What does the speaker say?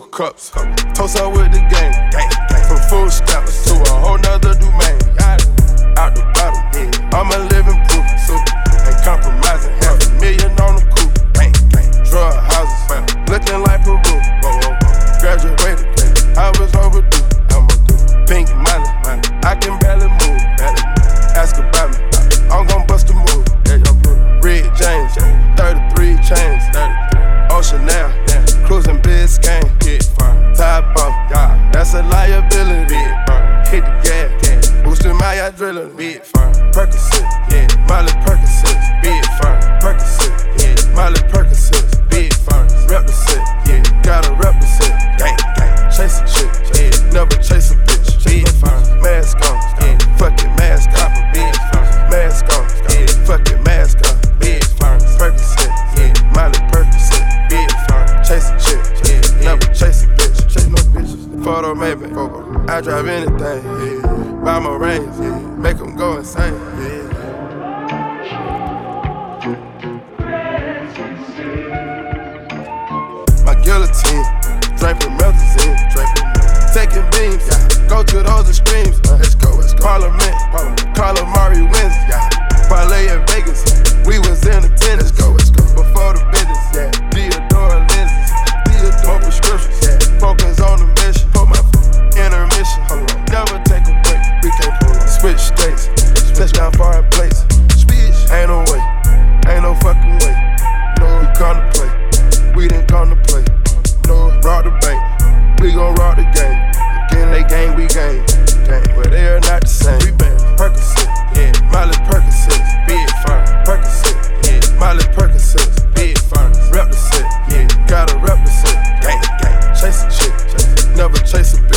cups. Toast up with the game. From food stamps to a whole nother domain. Out the bottom, I'm a living proof. Ain't compromising. Half a million on the coupe. Drug houses, looking like Peru. Graduated, I was overdue. I'm a pink money, I can barely move. Ask about me, I'm gon' bust a move. Red James, 33 chains, Ocean now, cruising Biscayne. My adrenaline. Big firm, Percocet, yeah, Miley Percocet, big firm, Percocet, yeah, Miley Percocet, big firm, represent, yeah, gotta represent, gang, gang, chase a chick, yeah, never chase a bitch, big firm, mask on, yeah, fucking mask on, big firm, mask on, yeah, fucking mask on, big firm, Percocet, yeah, Miley Percocet, big firm, chase a chick, yeah, never chase a bitch, chase no bitches, photo maybe, I drive anything, yeah, buy my range, yeah, make them go insane, yeah. My guillotine, draping melazine, draping, taking beams, go to those extremes. Uh. let's go, let's go. Parliament game. Well, they are not the same. Percocet, yeah. Miley Percocet, big fire. Percocet, yeah. Miley Percocet, big fire. Rep yeah. Gotta rep. Gang, gang. Chase a chick, never chase a bitch.